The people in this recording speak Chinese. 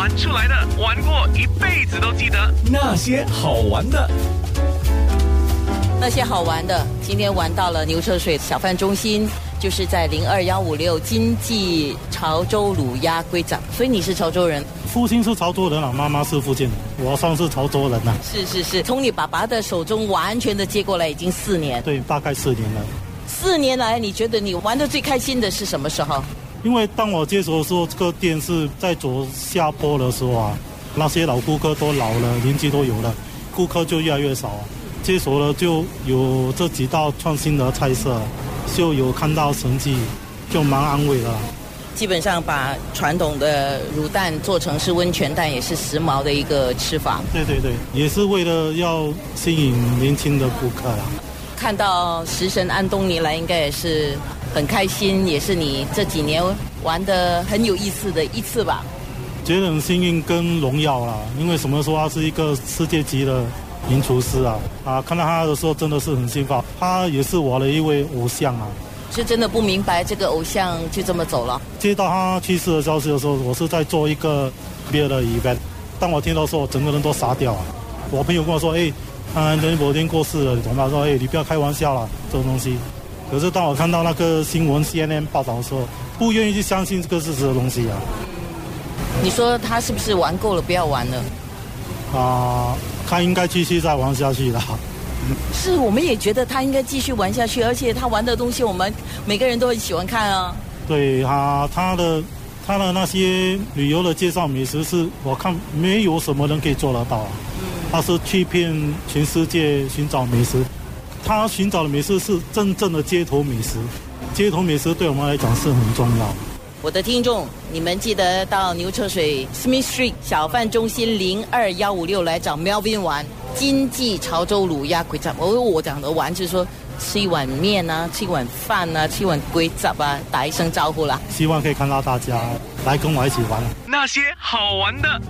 玩出来的，玩过一辈子都记得那些好玩的。那些好玩的，今天玩到了牛车水小贩中心，就是在零二幺五六经济潮州卤鸭龟掌。所以你是潮州人？父亲是潮州人啊，妈妈是福建人，我算是潮州人呐。是是是，从你爸爸的手中完全的接过来，已经四年。对，大概四年了。四年来，你觉得你玩的最开心的是什么时候？因为当我接手的时候，这个店是在走下坡的时候啊，那些老顾客都老了，年纪都有了，顾客就越来越少。接手了就有这几道创新的菜色，就有看到成绩，就蛮安慰了。基本上把传统的卤蛋做成是温泉蛋，也是时髦的一个吃法。对对对，也是为了要吸引年轻的顾客啊。看到食神安东尼来，应该也是很开心，也是你这几年玩的很有意思的一次吧？觉得很幸运跟荣耀啦，因为什么说他是一个世界级的名厨师啊啊！看到他的时候真的是很兴奋，他也是我的一位偶像啊。是真的不明白这个偶像就这么走了。接到他去世的消息的时候，我是在做一个别的 event，当我听到说，我整个人都傻掉了。我朋友跟我说：“哎。”啊，人某天过世了，同胞说：“哎，你不要开玩笑了，这种东西。”可是当我看到那个新闻 CNN 报道的时候，不愿意去相信这个事实的东西啊。你说他是不是玩够了，不要玩了？啊，他应该继续再玩下去了。是，我们也觉得他应该继续玩下去，而且他玩的东西，我们每个人都很喜欢看啊。对他，他的他的那些旅游的介绍美食，是我看没有什么人可以做得到啊。他是去遍全世界寻找美食，他寻找的美食是真正的街头美食，街头美食对我们来讲是很重要。我的听众，你们记得到牛车水 Smith Street 小贩中心零二幺五六来找 Melvin 玩经济潮州卤鸭龟杂。我我讲的玩就是说吃一碗面啊，吃一碗饭啊，吃一碗龟杂啊，打一声招呼啦。希望可以看到大家来跟我一起玩那些好玩的。